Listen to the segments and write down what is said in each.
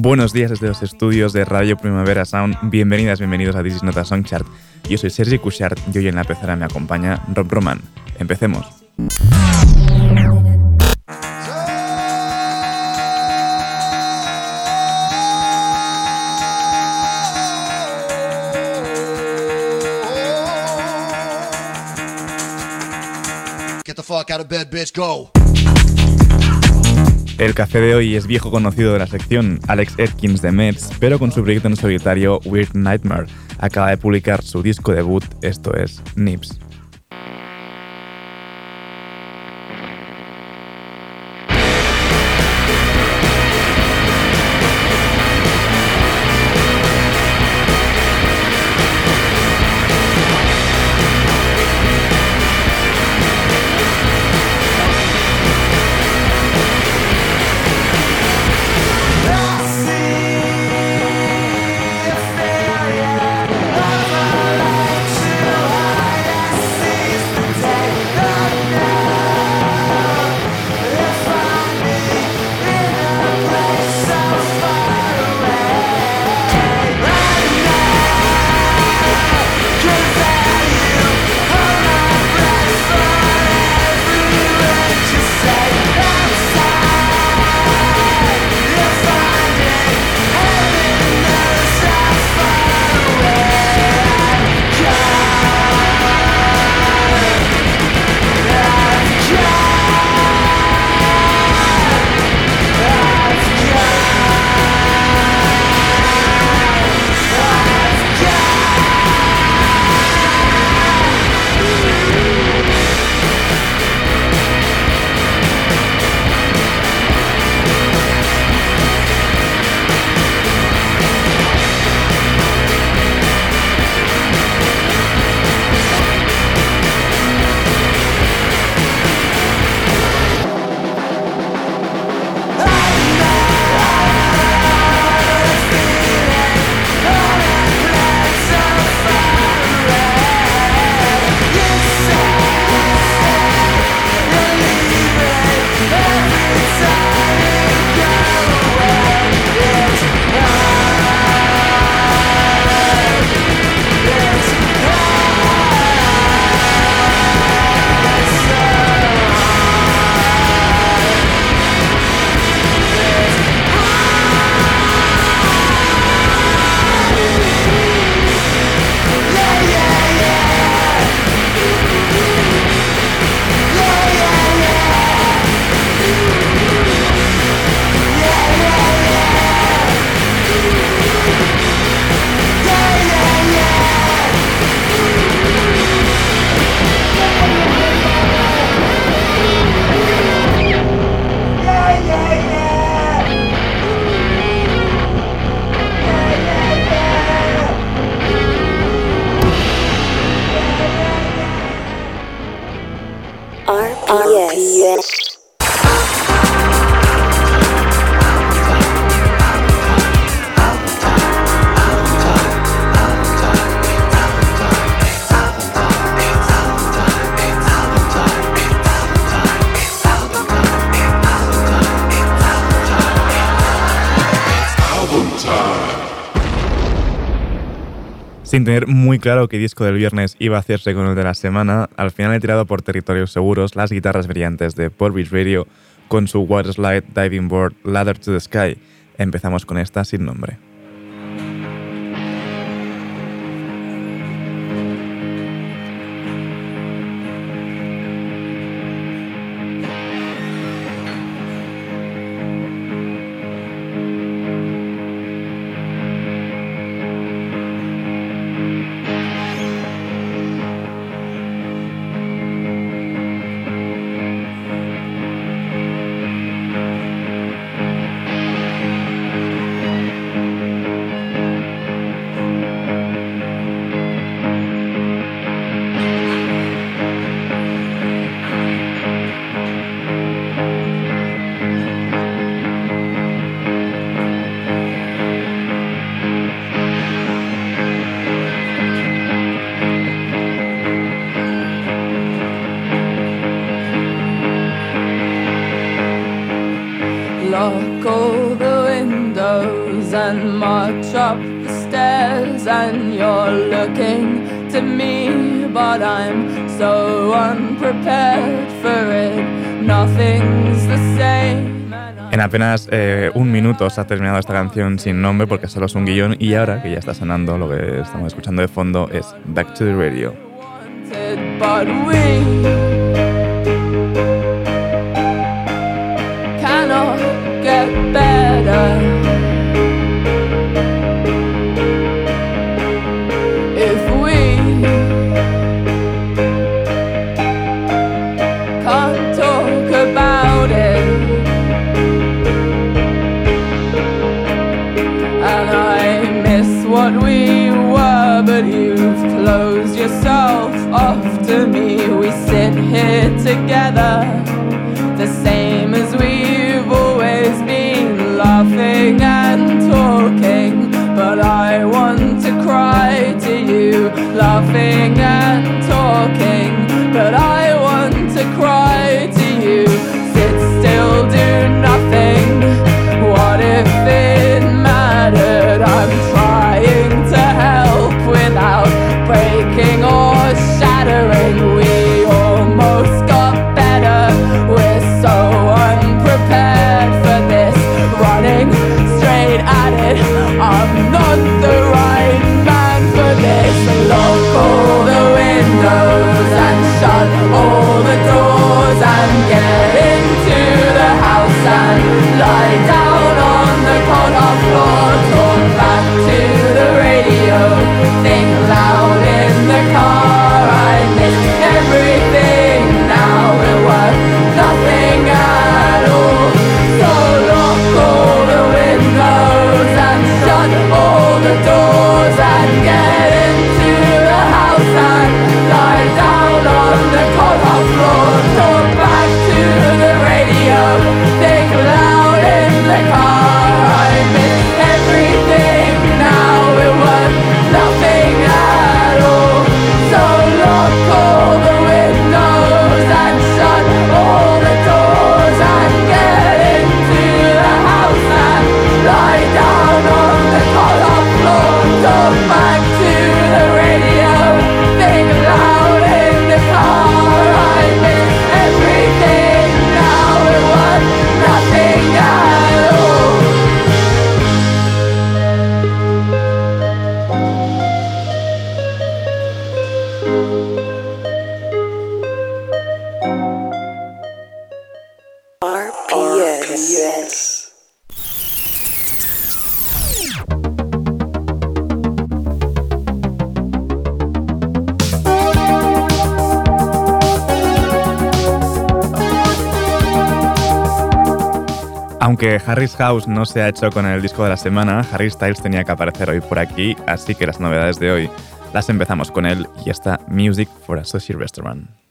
Buenos días desde los estudios de Radio Primavera Sound. Bienvenidas, bienvenidos a This is Not a Song Chart. Yo soy Sergi Cushart y hoy en la pecera me acompaña Rob Roman. Empecemos. Get the fuck out of bed, bitch, go. El café de hoy es viejo conocido de la sección Alex Atkins de Mets, pero con su proyecto en solitario Weird Nightmare. Acaba de publicar su disco debut, esto es Nips. Muy claro qué disco del viernes iba a hacerse con el de la semana, al final he tirado por territorios seguros las guitarras brillantes de Beach Radio con su Water Slide Diving Board Ladder to the Sky. Empezamos con esta sin nombre. En apenas eh, un minuto se ha terminado esta canción sin nombre porque solo es un guion y ahora que ya está sonando lo que estamos escuchando de fondo es Back to the Radio. we're together, the same as we've always been, laughing and talking. But I want to cry to you, laughing and Aunque Harry's House no se ha hecho con el disco de la semana, Harry Styles tenía que aparecer hoy por aquí, así que las novedades de hoy las empezamos con él y esta Music for a Sushi Restaurant.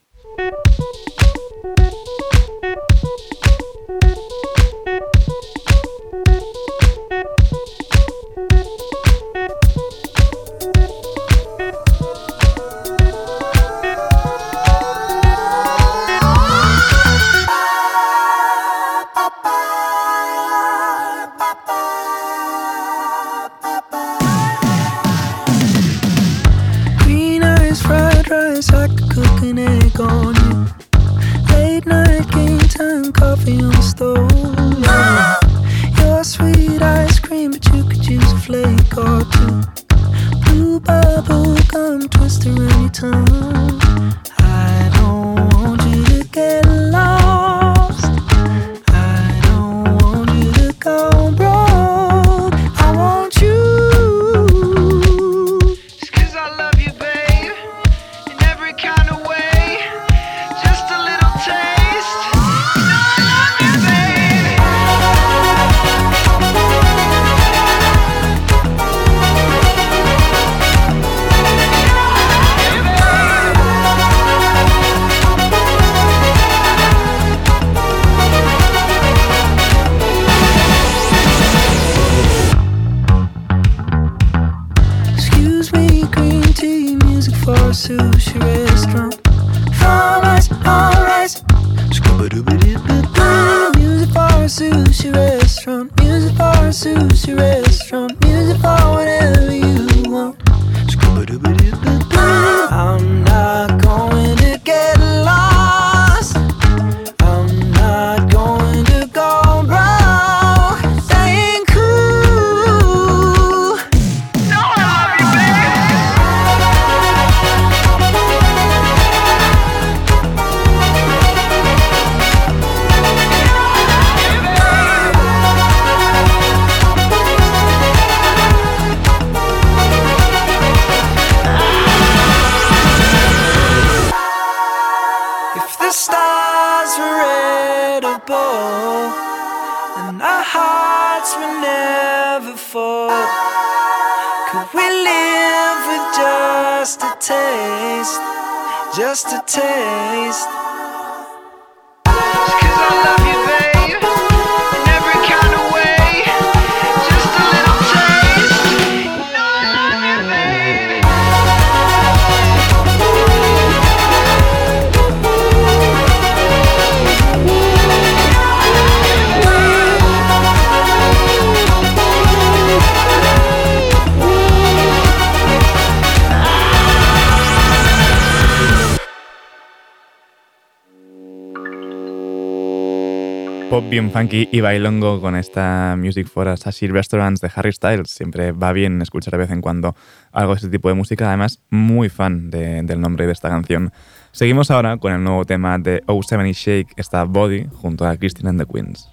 Pop bien funky y bailongo con esta Music for Sassy Restaurants de Harry Styles. Siempre va bien escuchar de vez en cuando algo de este tipo de música. Además, muy fan de- del nombre de esta canción. Seguimos ahora con el nuevo tema de O7 Shake, esta Body, junto a Christine and the Queens.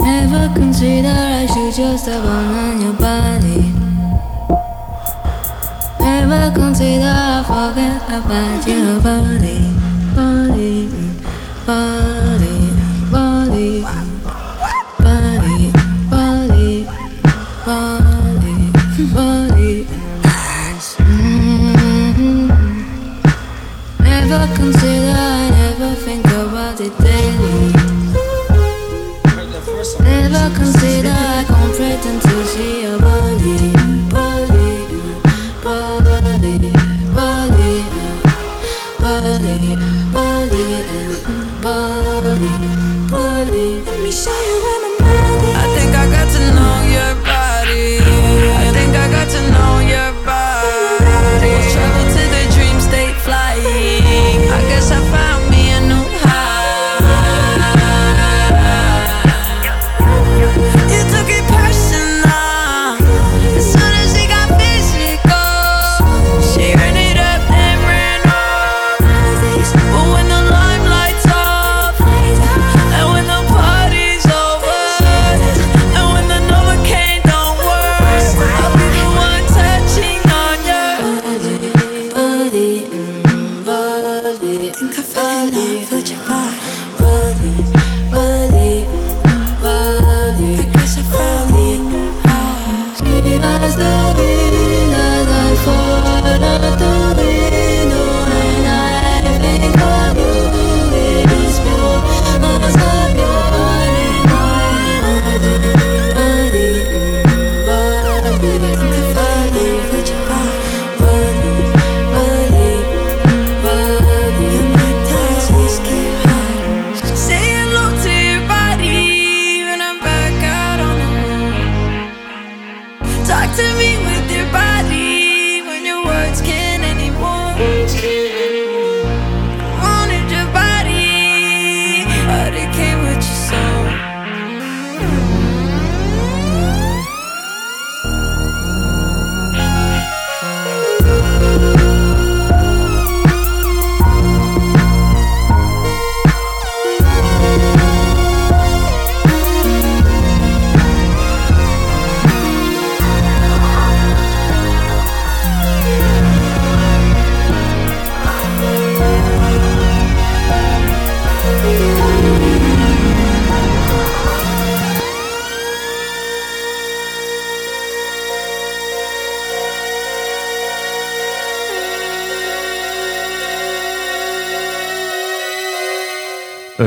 Never consider I should just your body. Never consider I forget about your body, body, body, body, body, body, body, body. Never consider,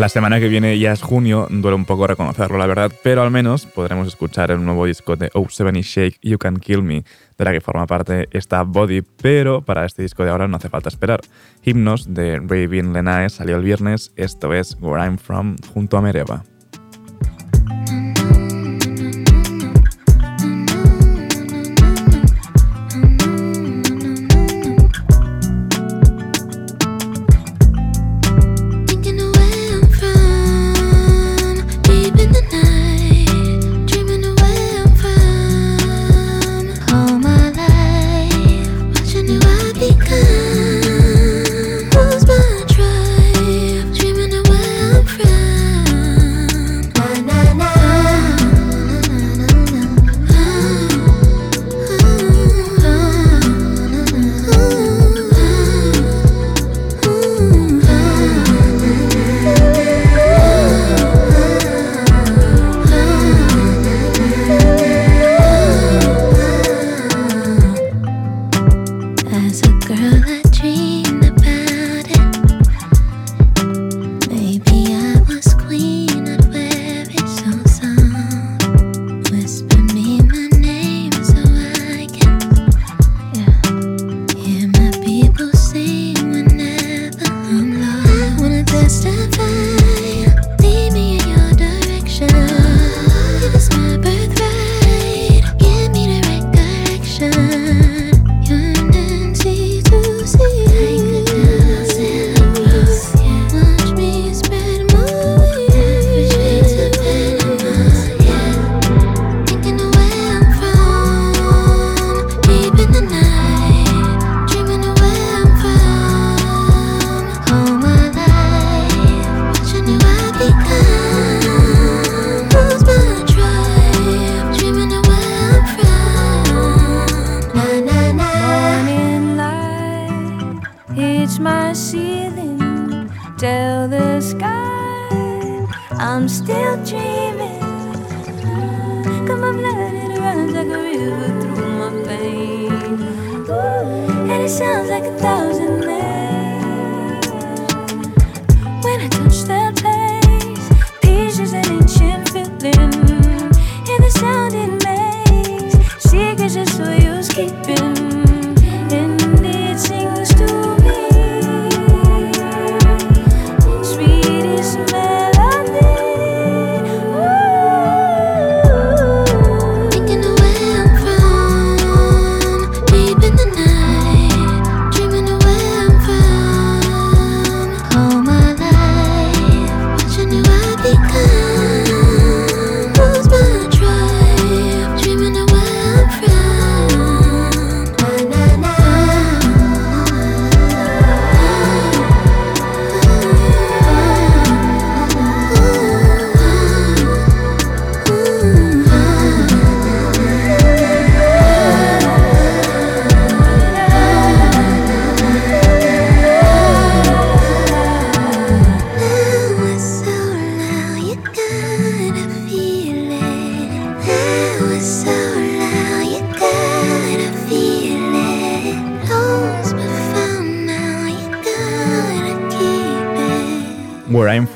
La semana que viene ya es junio, duele un poco reconocerlo, la verdad, pero al menos podremos escuchar el nuevo disco de O7 Shake, You Can Kill Me, de la que forma parte esta Body, pero para este disco de ahora no hace falta esperar. Himnos de Raven Lenae salió el viernes, esto es Where I'm From, junto a Mereva.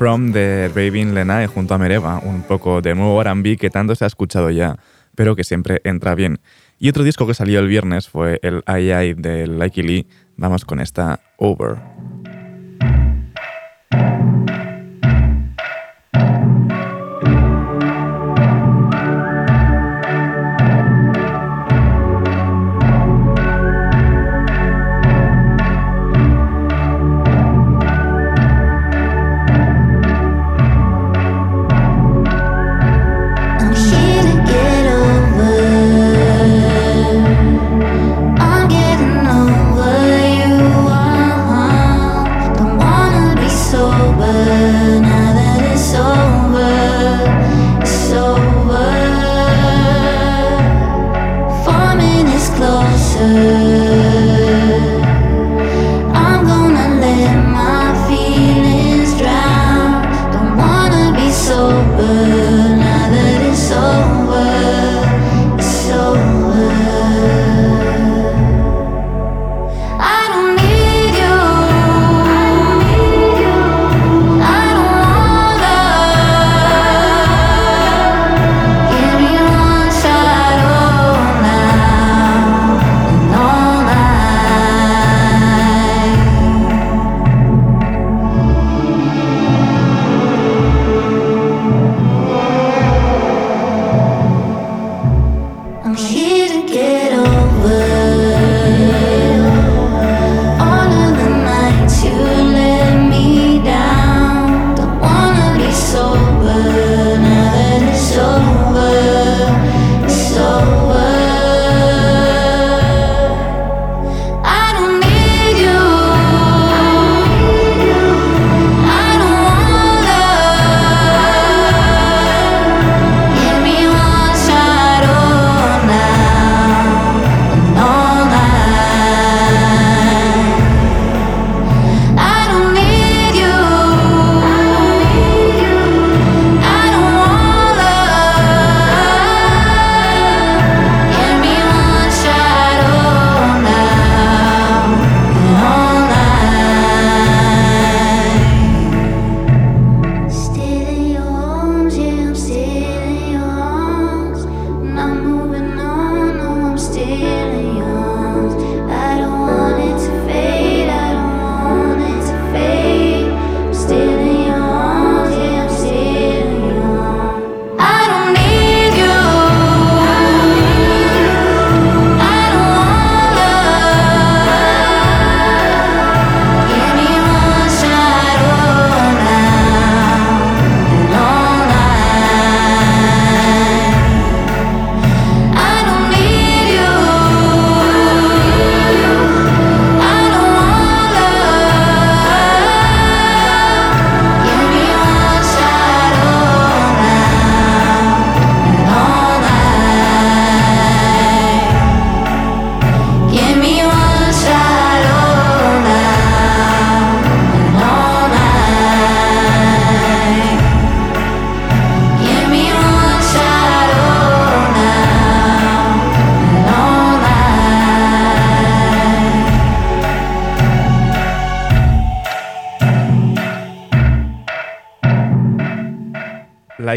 From de Raven Lenae junto a Mereva, un poco de nuevo R&B que tanto se ha escuchado ya, pero que siempre entra bien. Y otro disco que salió el viernes fue el I.I. de Likely Lee. Vamos con esta Over.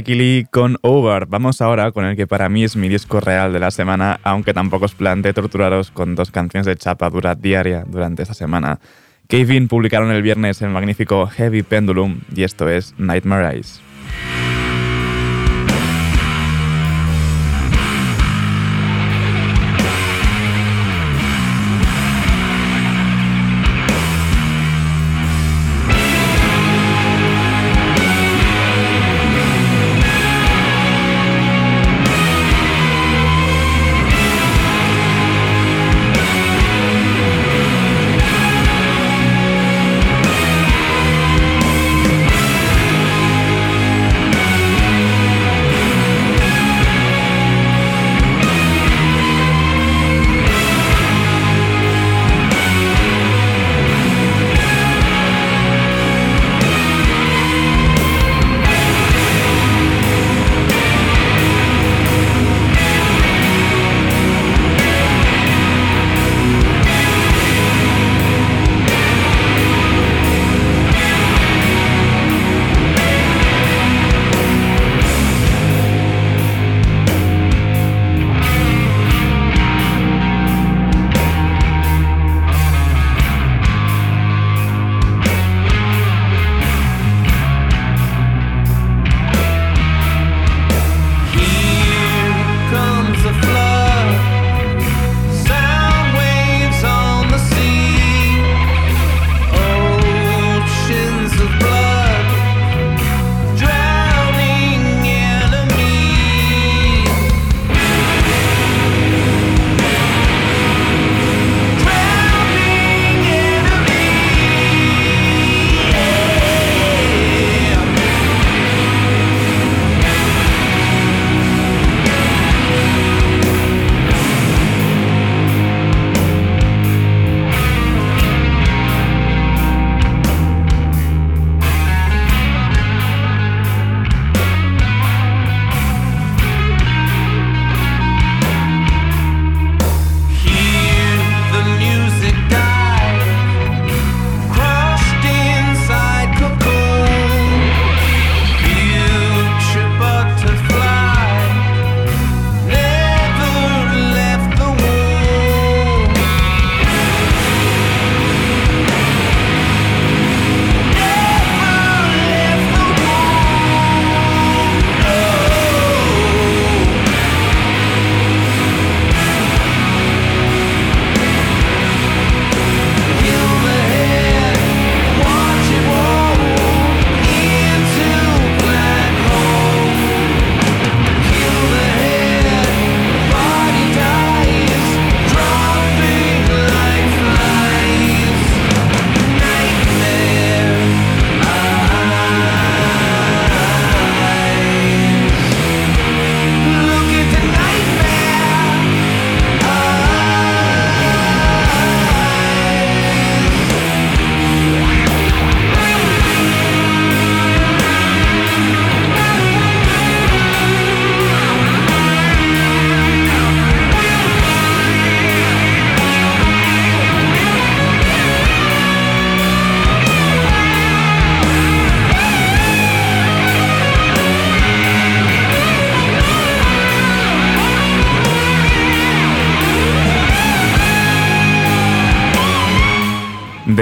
Lee con Over. Vamos ahora con el que para mí es mi disco real de la semana, aunque tampoco os plantee torturaros con dos canciones de chapa dura diaria durante esta semana. Kevin publicaron el viernes el magnífico Heavy Pendulum y esto es Nightmare Eyes.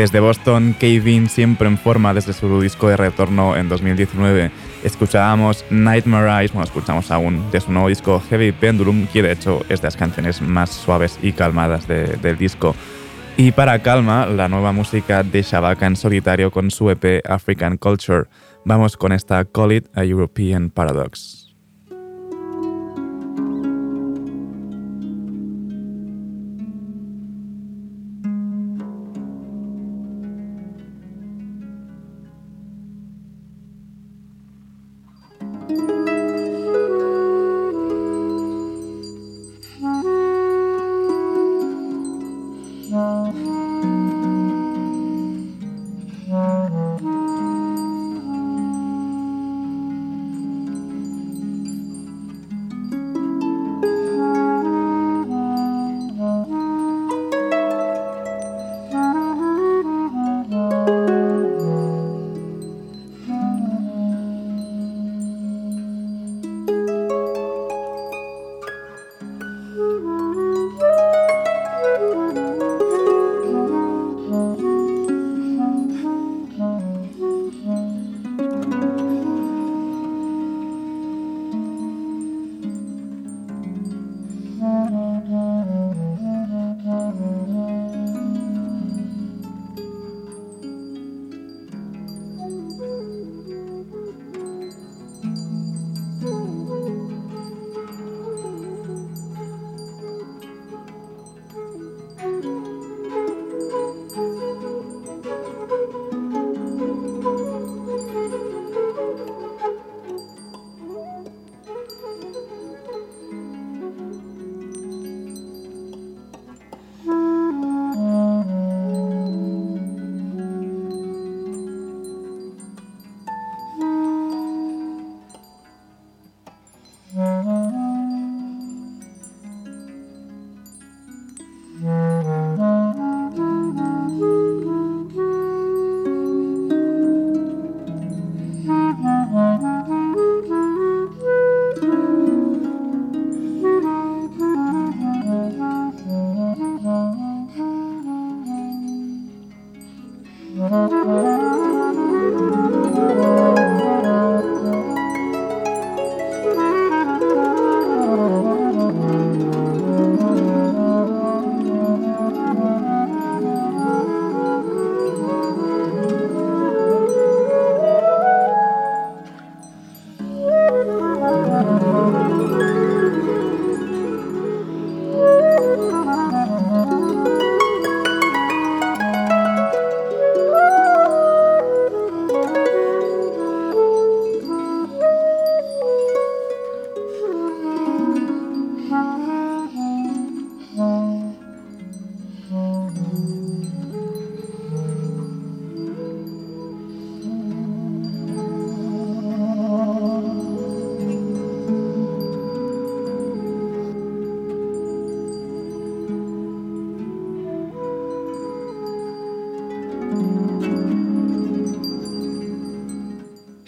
Desde Boston, Kevin siempre en forma desde su disco de retorno en 2019. Escuchábamos Nightmare Eyes, bueno, escuchamos aún de su nuevo disco Heavy Pendulum, que de hecho es de las canciones más suaves y calmadas de- del disco. Y para calma, la nueva música de Shabaka en solitario con su EP African Culture. Vamos con esta Call It a European Paradox.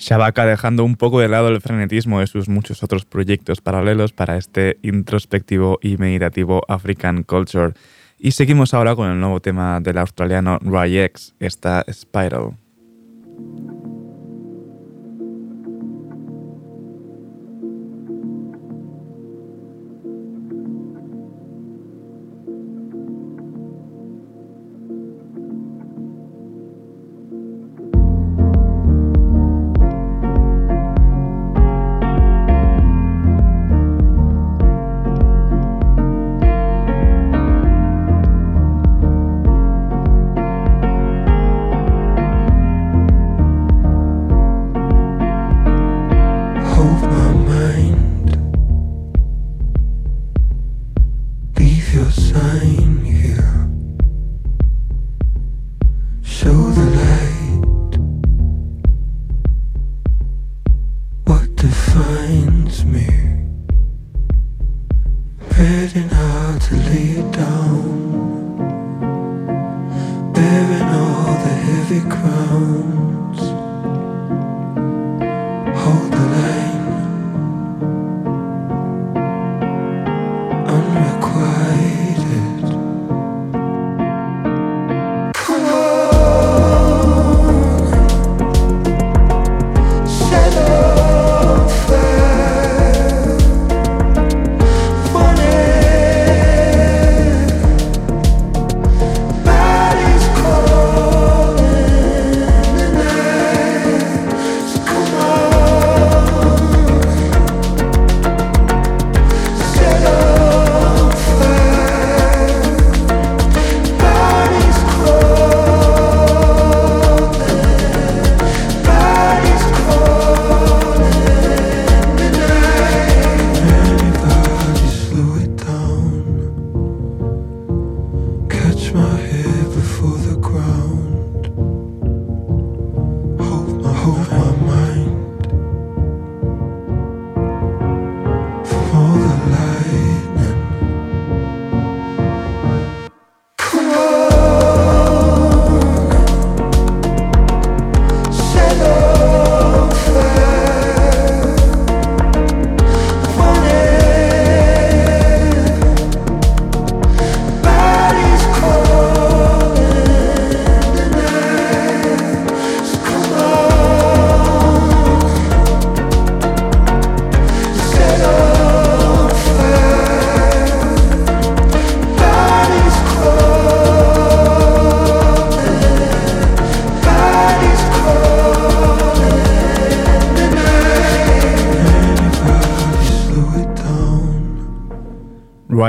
Shabaka dejando un poco de lado el frenetismo de sus muchos otros proyectos paralelos para este introspectivo y meditativo African Culture. Y seguimos ahora con el nuevo tema del australiano Ray X, esta Spiral.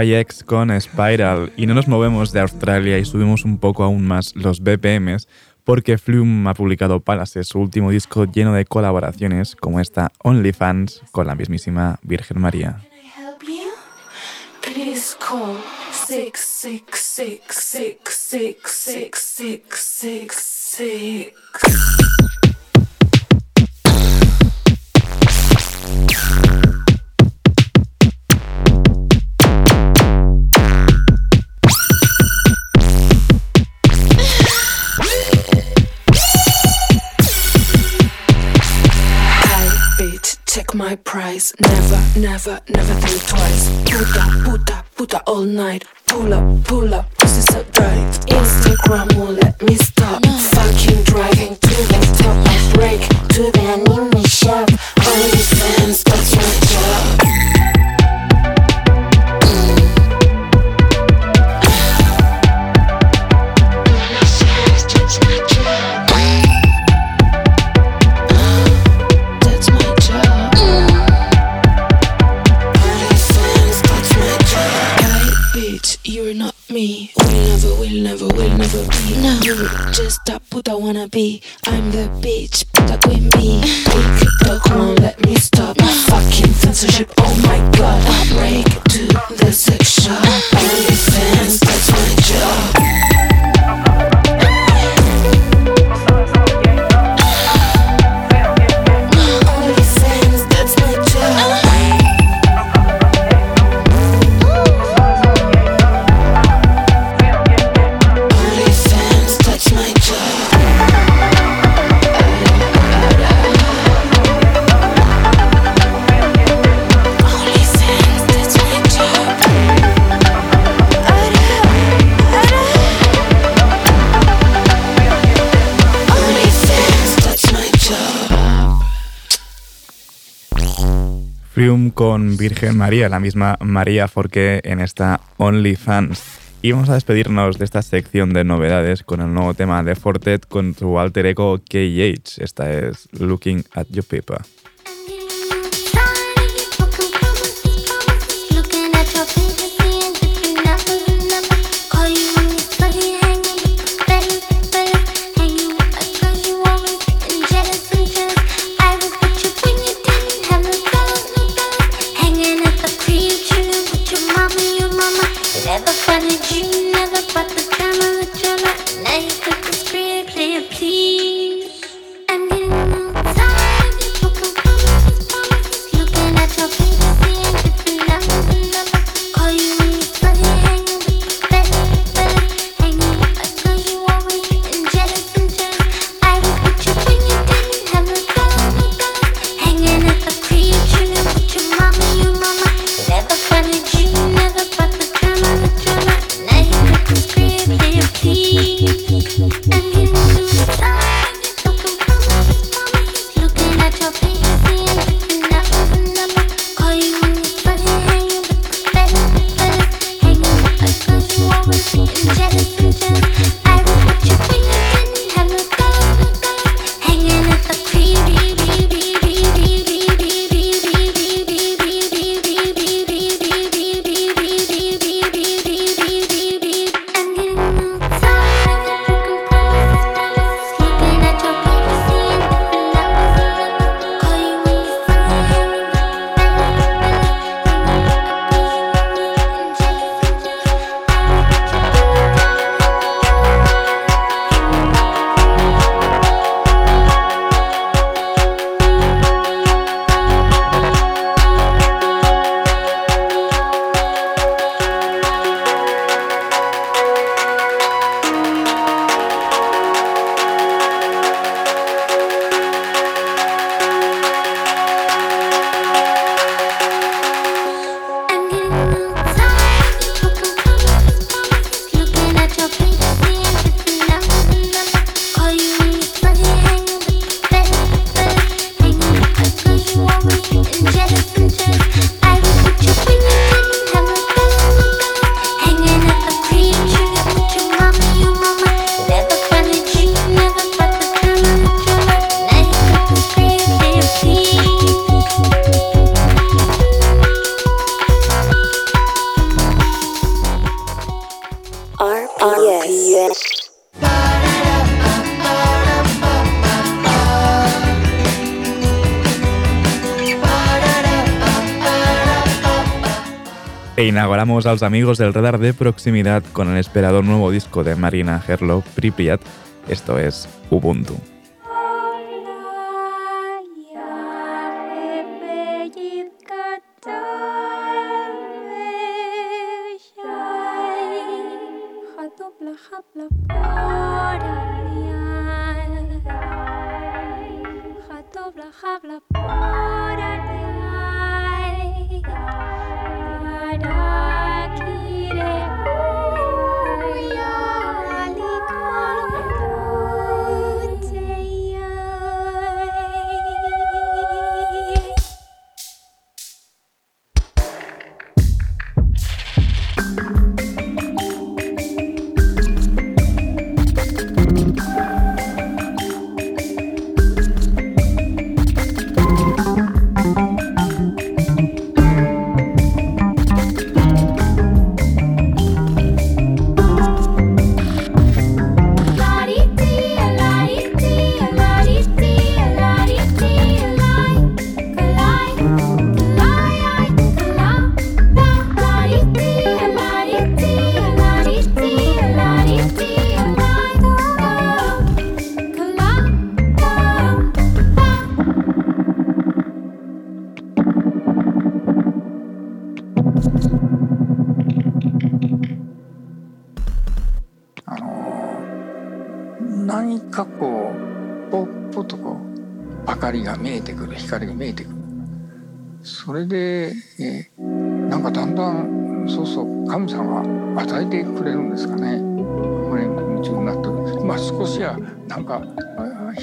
YX con Spiral y no nos movemos de Australia y subimos un poco aún más los BPMs porque Flume ha publicado Palace, su último disco lleno de colaboraciones como esta OnlyFans con la mismísima Virgen María. My price. Never, never, never think twice. Puta, puta, puta all night. Pull up, pull up, pussy so tight. Instagram won't let me stop. Fucking driving to the top. I break to the anime shop. Only fans, that's my job. No, just a puta wanna be. I'm the bitch, puta queen bee. TikTok won't let me stop. Fucking censorship, oh my god. I break to the sex shop. OnlyFans, that's my job. Flume con Virgen María, la misma María Forqué en esta OnlyFans. Y vamos a despedirnos de esta sección de novedades con el nuevo tema de Fortet con su alter ego KH. Esta es Looking at You People. E inauguramos a los amigos del radar de proximidad con el esperado nuevo disco de Marina Herlo, Pripyat. Esto es Ubuntu.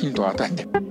ヒントを与えて。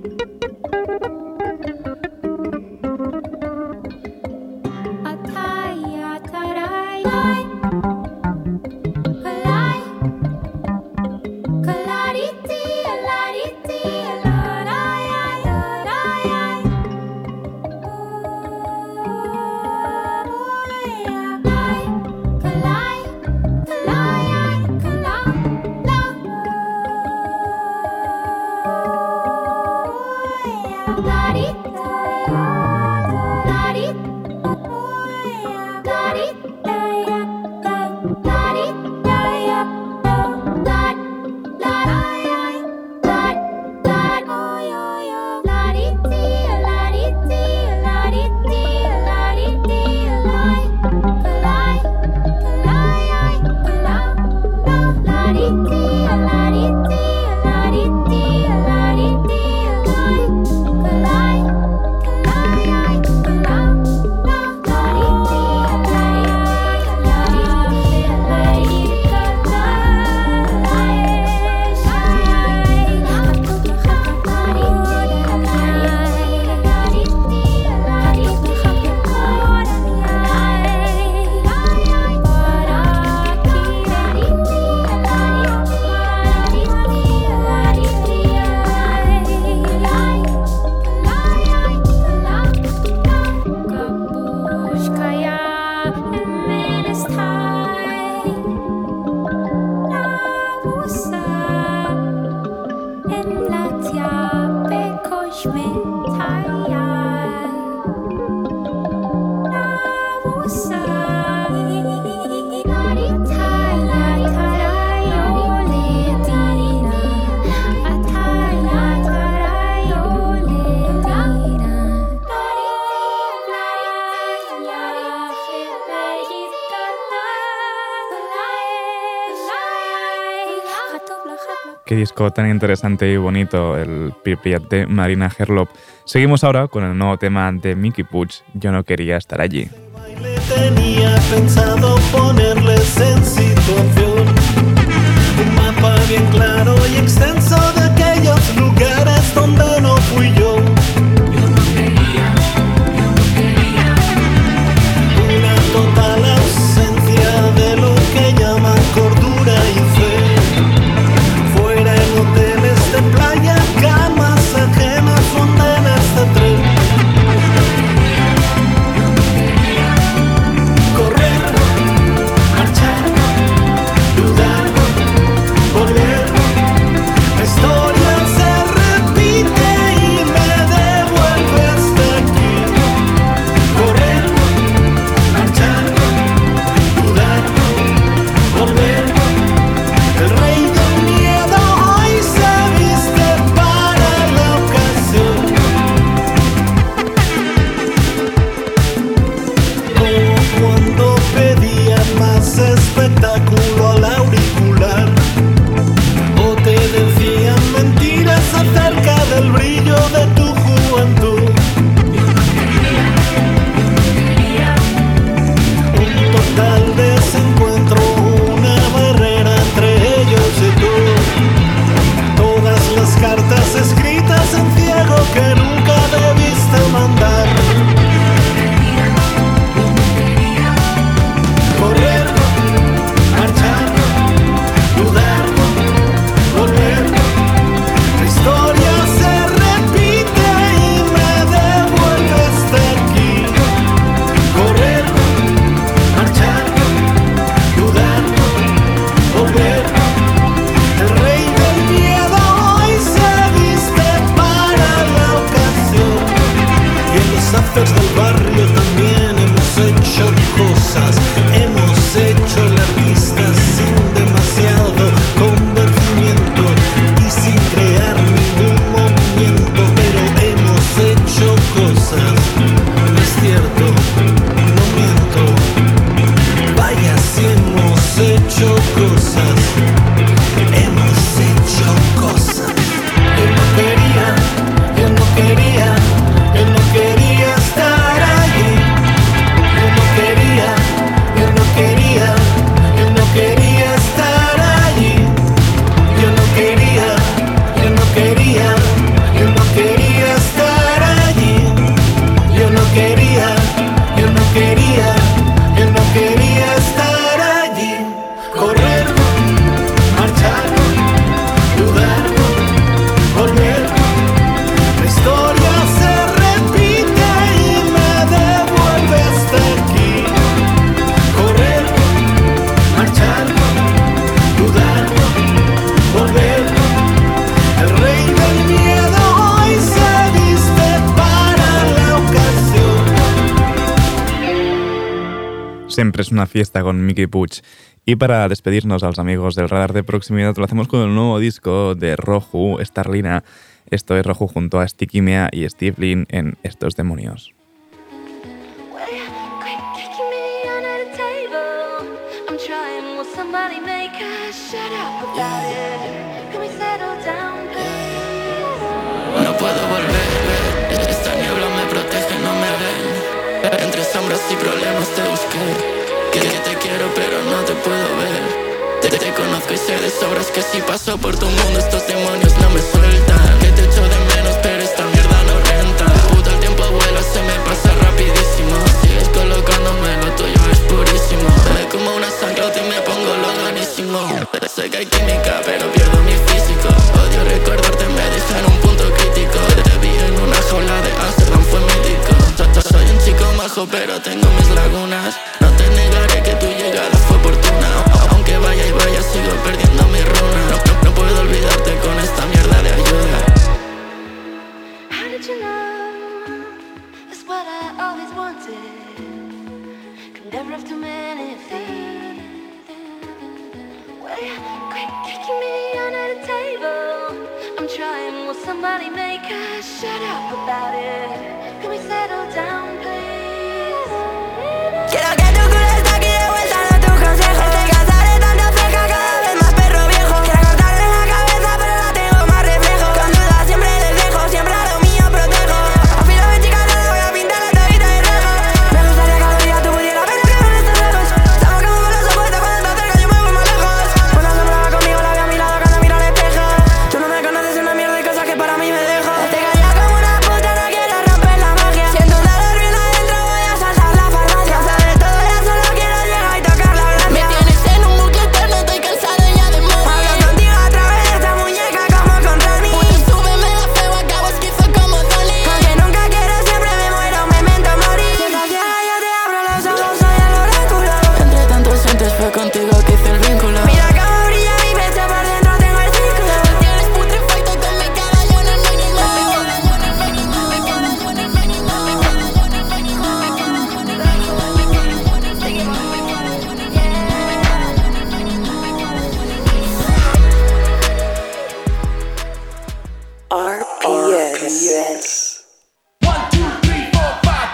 Tan interesante y bonito, el Pripyat de Marina Herlop. Seguimos ahora con el nuevo tema de Mickey Puch, Yo no quería estar allí. siempre es una fiesta con Mickey Puch. Y para despedirnos a los amigos del radar de proximidad, lo hacemos con el nuevo disco de Roju, Starlina. Esto es Roju junto a Sticky Mea y Steve Lin en Estos Demonios. No puedo volver, esta niebla me protege, no me ven. Entre sombras y problemas te busqué. Que te quiero pero no te puedo ver. Te, conozco y sé de sobras que si paso por tu mundo Estos demonios no me sueltan. Que te echo de menos pero esta mierda no renta. Puto el tiempo vuela, se me pasa rapidísimo. Sigues colocándome, lo tuyo es purísimo.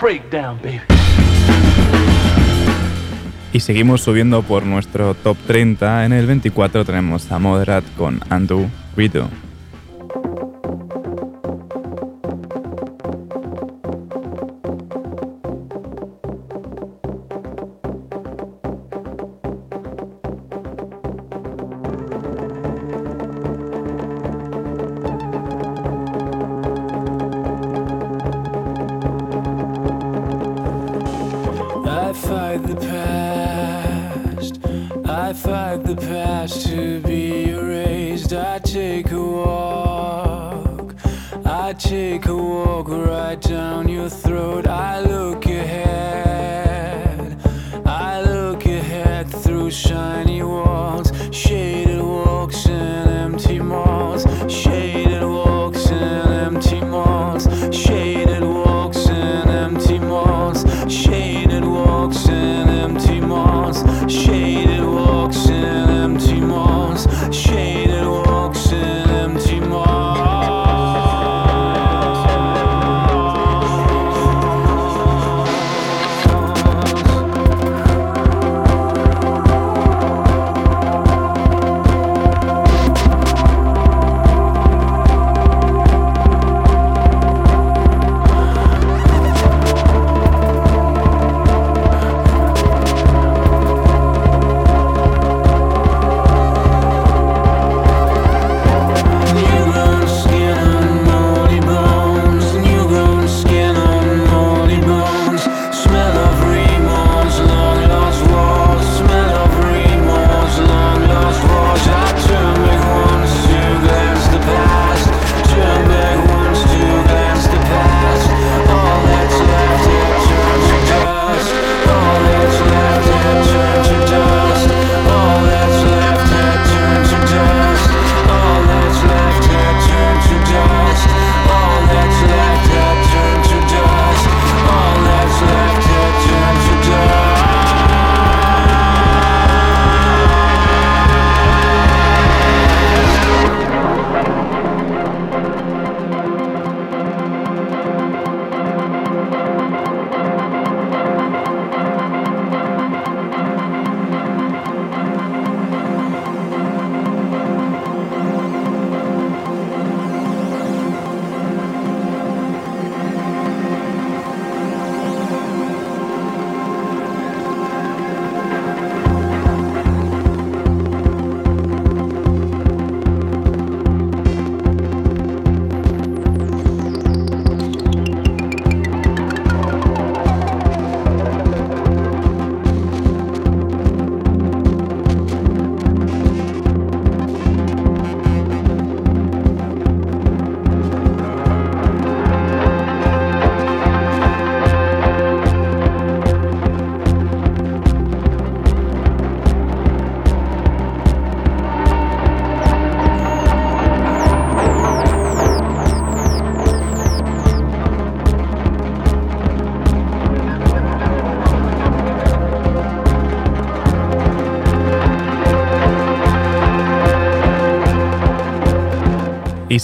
Breakdown, baby. Y seguimos subiendo por nuestro top 30. En el 24 tenemos a Moderat con Undo Widow.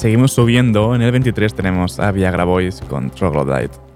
seguimos subiendo. En el 23 tenemos a Viagra Boys con Troglodyte.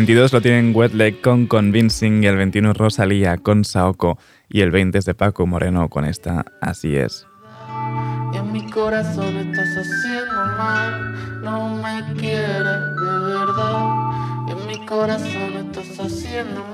22 lo tienen Wet Leg con Convincing y el 21 Rosalía con Saoko y el 20 es de Paco Moreno con esta Así es. En mi corazón estás haciendo mal, no me quieres de verdad. En mi corazón estás haciendo mal,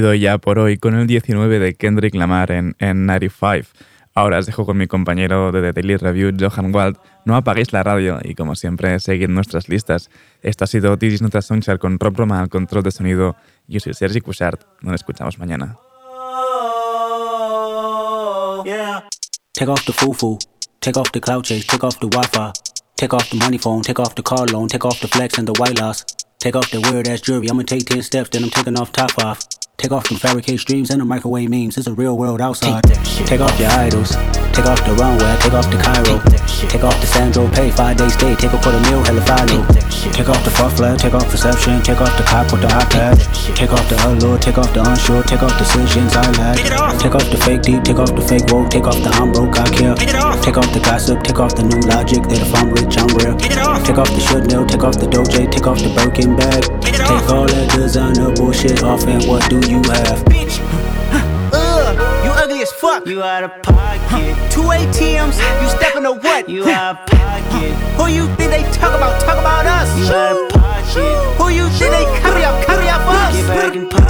Ya por hoy con el 19 de Kendrick Lamar en, en 95. Ahora os dejo con mi compañero de The Daily Review, Johan Wald. No apaguéis la radio y, como siempre, seguid nuestras listas. Esto ha sido This is Not a Songchart con Rob Roma al control de sonido. Yo soy Sergi Cushart. Nos escuchamos mañana. Take off the foo-foo. Take off the cloud. Take off the Wi-Fi. Take off the money phone. Take off the car loan. Take off the flex and the white loss. Take off the weird ass jewelry. I'ma take 10 steps, then I'm taking off top off. Take off them fabricate streams and the microwave memes. It's a real world outside. Take off your idols. Take off the runway. Take off the Cairo. Take off the Sandro Pay. Five day stay. Take a quarter meal. Hella follow. Take off the fuck flag. Take off perception. Take off the cop with the iPad. Take off the allure. Take off the unsure. Take off decisions I lack. Take off the fake deep. Take off the fake woke. Take off the I'm broke. I care. Take off the gossip. Take off the new logic that if I'm rich, I'm real. Take off the should know. Take off the doje. Take off the Birkin bag. Take all that designer bullshit off and what do you have? Bitch, Ugh, you ugly as fuck. You out of pocket. Two ATMs, you stepping to what? You out of pocket. Who you think they talk about? Talk about us. You out of pocket. Who you think they carry up? Carry up us. Get back in pocket.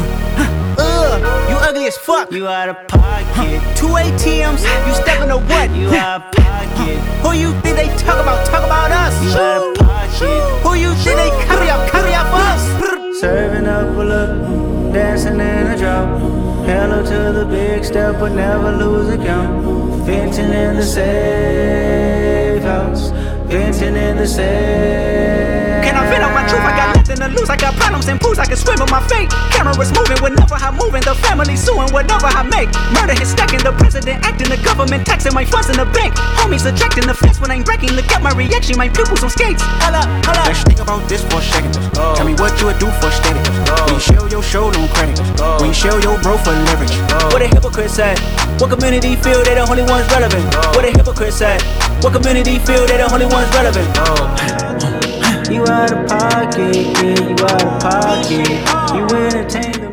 Ugh, you ugly as fuck. You out of pocket. Two ATMs, you stepping to what? You out of pocket. Who you think they talk about? Talk about us. You out of pocket. Who you think they carry up? Carry up us. Serving up a look, dancing in a drop. Hello to the big step, but never lose a count. Venting in the safe house, venting in the safe. Can I vent on my truth? I got nothing to lose. I got problems and pools. I can swim with my fate. Cameras moving whenever I'm moving. The family suing whatever I make. Murder is stacking. The president acting. The government. taxing my funds in the bank. Homies subtracting the fence when I'm breaking. Look at my reaction, my pupils on skates. Holla, holla. Let's think about this for a second. Oh. Tell me what you would do for static. Oh. When you show your show, no credit. Oh. When you show your bro for leverage. What a hypocrite said. What community feel they the only ones relevant? What a hypocrite said. What community feel they the only ones relevant? You out of pocket, yeah, you out of pocket. You entertain the